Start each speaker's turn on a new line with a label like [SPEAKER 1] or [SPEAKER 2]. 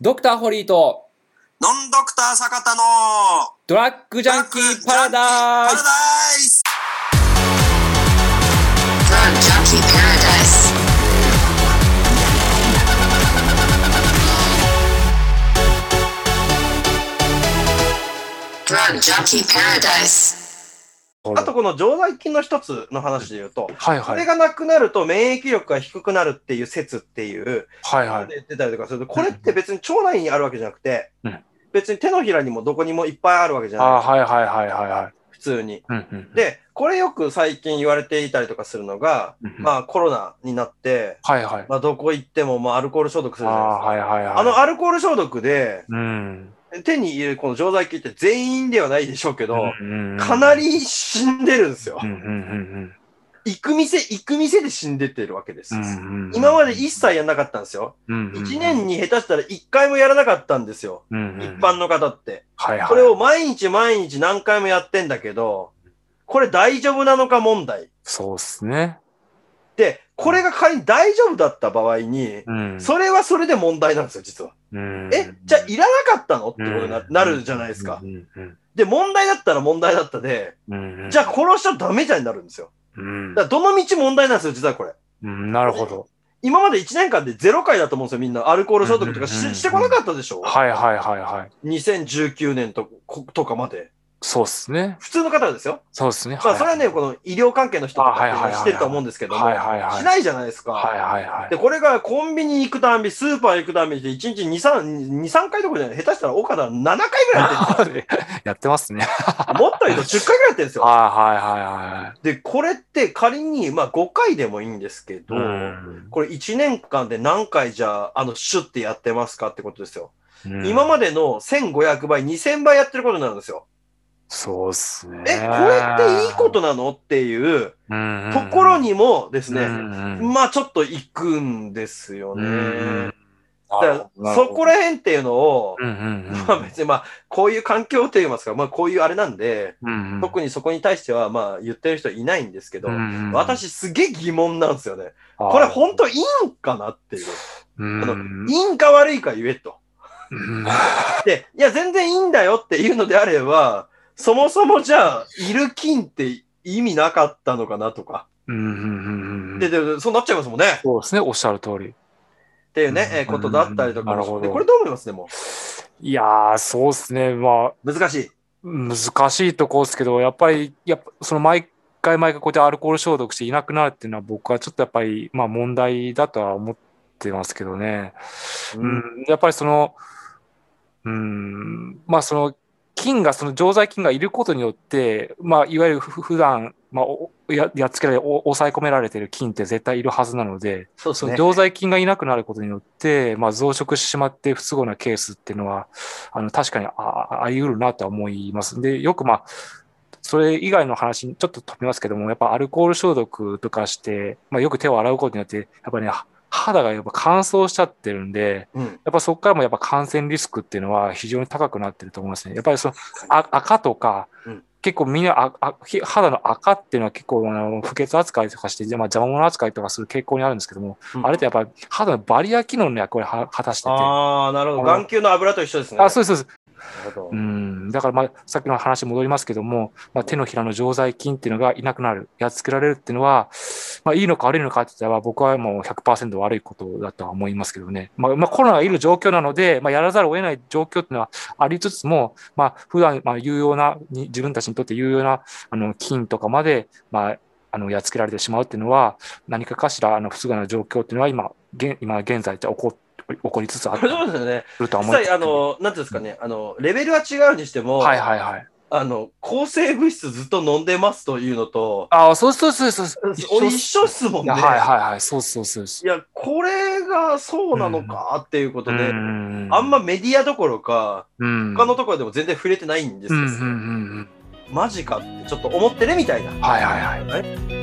[SPEAKER 1] ドクターホリーと
[SPEAKER 2] ノンドクター坂田の
[SPEAKER 1] ドラッグジャンキーパラダイ
[SPEAKER 2] パラ
[SPEAKER 1] ス
[SPEAKER 2] ダイス
[SPEAKER 3] Drug Junkie Paradise.
[SPEAKER 4] あとこの常在菌の一つの話で言うと、
[SPEAKER 5] はいはい。
[SPEAKER 4] これがなくなると免疫力が低くなるっていう説っていう、
[SPEAKER 5] はいはい。
[SPEAKER 4] で言ってたりとかすると、これって別に腸内にあるわけじゃなくて
[SPEAKER 5] うん、
[SPEAKER 4] 別に手のひらにもどこにもいっぱいあるわけじゃ
[SPEAKER 5] あ
[SPEAKER 4] ない。
[SPEAKER 5] はいはいはいはいはい。
[SPEAKER 4] 普通に。
[SPEAKER 5] うんうん。
[SPEAKER 4] で、これよく最近言われていたりとかするのが、
[SPEAKER 5] うんうん
[SPEAKER 4] まあコロナになって、
[SPEAKER 5] はいはい。
[SPEAKER 4] まあどこ行ってもまあアルコール消毒す
[SPEAKER 5] あ
[SPEAKER 4] るじゃないですか。
[SPEAKER 5] あはいはいはい。
[SPEAKER 4] あのアルコール消毒で
[SPEAKER 5] うん。
[SPEAKER 4] 手に入れるこの常在菌って全員ではないでしょうけど、
[SPEAKER 5] うん
[SPEAKER 4] かなり死んでるんですよ行く店、行く店で死んでってるわけです。今まで一切やんなかったんですよ。一年に下手したら一回もやらなかったんですよ。一般の方って。
[SPEAKER 5] はいはい。
[SPEAKER 4] これを毎日毎日何回もやってんだけど、これ大丈夫なのか問題。
[SPEAKER 5] そうっすね。
[SPEAKER 4] で、これが仮に大丈夫だった場合に、
[SPEAKER 5] うん。
[SPEAKER 4] それはそれで問題なんですよ、実は。
[SPEAKER 5] うん
[SPEAKER 4] え、じゃあいらなかったの？ってことにななるじゃないですかで、問題だったら問題だったで。じゃあ殺しちゃダメじゃんになるんですよ。
[SPEAKER 5] うん
[SPEAKER 4] だからどの道問題なんですよ、実はこれ。
[SPEAKER 5] うん。なるほど。
[SPEAKER 4] 今まで1年間で0回だと思うんですよ、みんな。アルコール消毒とかしてこなかったでしょ？
[SPEAKER 5] はいはいはいはい。
[SPEAKER 4] 2019年とことかまで。
[SPEAKER 5] そうっすね。
[SPEAKER 4] 普通の方ですよ。
[SPEAKER 5] そうっすね。
[SPEAKER 4] まあ、それはね、この医療関係の人とかっていうの
[SPEAKER 5] あはいはいはいはい
[SPEAKER 4] は知ってると思うんですけども、
[SPEAKER 5] はいはいはい
[SPEAKER 4] しないじゃないですか。
[SPEAKER 5] はいはいはい
[SPEAKER 4] で、。これがコンビニ行くたんび、スーパー行くたんびで1日2、3、2、3回どころじゃない。下手したら岡田7回ぐらいやってるんです
[SPEAKER 5] やってますね。
[SPEAKER 4] よ。もっと言うと10回ぐらいやってるんですよ。
[SPEAKER 5] はいはいはいはい。
[SPEAKER 4] で、これって仮に、まあ5回でもいいんですけど、
[SPEAKER 5] うん
[SPEAKER 4] これ1年間で何回じゃあ、あの、シュッてやってますかってことですよ。
[SPEAKER 5] うん
[SPEAKER 4] 今までの1500倍、2000倍やってることになるんですよ。
[SPEAKER 5] そうっすね。
[SPEAKER 4] え、これっていいことなのっていう
[SPEAKER 5] と
[SPEAKER 4] ところにもですね、
[SPEAKER 5] ね
[SPEAKER 4] まあちょっと行くんですよね。だ
[SPEAKER 5] だ
[SPEAKER 4] からそこら辺っていうのを、まあ別にまあこういう環境といいますか、まあこういうあれなんで、
[SPEAKER 5] うんうん
[SPEAKER 4] 特にそこに対してはまあ言ってる人いないんですけど、
[SPEAKER 5] うんうん
[SPEAKER 4] 私すげえ疑問なんですよね。これ本当いいんかなっていう。
[SPEAKER 5] うん
[SPEAKER 4] あのいいんか悪いか言えと。
[SPEAKER 5] うん
[SPEAKER 4] で、いや全然いいんだよっていうのであれば、そもそもじゃあ、いる菌って意味なかったのかなとか。
[SPEAKER 5] うんうんうんうん
[SPEAKER 4] で、で、そうなっちゃいますもんね。
[SPEAKER 5] そうですね、おっしゃる通り。
[SPEAKER 4] っていうね、
[SPEAKER 5] うん
[SPEAKER 4] えーことだったりとか
[SPEAKER 5] なるほど
[SPEAKER 4] でこれどう思いますね、も？
[SPEAKER 5] いやー、そうですね。まあ、
[SPEAKER 4] う。難しい。
[SPEAKER 5] 難しいとこですけど、やっぱり、やっぱその毎回毎回こうやってアルコール消毒していなくなるっていうのは僕はちょっとやっぱり、まあ問題だとは思ってますけどね。うん、やっぱりその、うん、まあその、菌が、その常在菌がいることによって、まあいわゆるふ普段、まあおややっつけられ、お抑え込められてる菌って絶対いるはずなので、
[SPEAKER 4] そうですね。
[SPEAKER 5] その常在菌がいなくなることによって、まあ、増殖してしまって不都合なケースっていうのは、あの確かにあああり得るなとは思います。で、よくまあ、それ以外の話にちょっと飛びますけども、やっぱアルコール消毒とかして、まあ、よく手を洗うことによって、やっぱりね、肌がやっぱ乾燥しちゃってるんで、
[SPEAKER 4] うん。
[SPEAKER 5] やっぱそこからもやっぱ感染リスクっていうのは非常に高くなってると思いますね。やっぱりそのあ赤とか、
[SPEAKER 4] うん
[SPEAKER 5] 結構みんなああひ肌の赤っていうのは結構あの不潔扱いとかして、まあ、邪魔者扱いとかする傾向にあるんですけども、
[SPEAKER 4] うん
[SPEAKER 5] あれってやっぱり肌のバリア機能の役割をは果たしてて。あ
[SPEAKER 4] ああ、なるほど。眼球の油と一緒ですね。
[SPEAKER 5] そうです、そうです。
[SPEAKER 4] なるほど
[SPEAKER 5] うん。だからまあ、さっきの話戻りますけども、まあ、手のひらの常在菌っていうのがいなくなる、やっつけられるっていうのは、まあ、いいのか悪いのかって言ったら、僕はもう100%悪いことだとは思いますけどね。まあ、まあ、コロナがいる状況なので、まあ、やらざるを得ない状況っていうのはありつつも、まあ、普段、まあ、有用な、に自分たちにとって有用な、あの、菌とかまで、まあ、あの、やっつけられてしまうっていうのは、何かかしら、あの、不都合な状況っていうのは今、現今現在って起こ、起こりつつあ。ると思います。
[SPEAKER 4] 際、あの、なんていうんですかね、あの、レベルは違うにしても、
[SPEAKER 5] はいはいはい。
[SPEAKER 4] あの、抗生物質ずっと飲んでますというのと、
[SPEAKER 5] ああ、そうそうそうそう。
[SPEAKER 4] 俺一緒っすもんね。
[SPEAKER 5] はいはいはい、そうそうそう。
[SPEAKER 4] いや、これがそうなのかっていうことで、
[SPEAKER 5] ん
[SPEAKER 4] あんま、メディアどころか、
[SPEAKER 5] うん、
[SPEAKER 4] 他のところでも全然触れてないんですよ。
[SPEAKER 5] うんうんうんうん。
[SPEAKER 4] マジかってちょっと思ってるみたいな。
[SPEAKER 5] はいはいはい。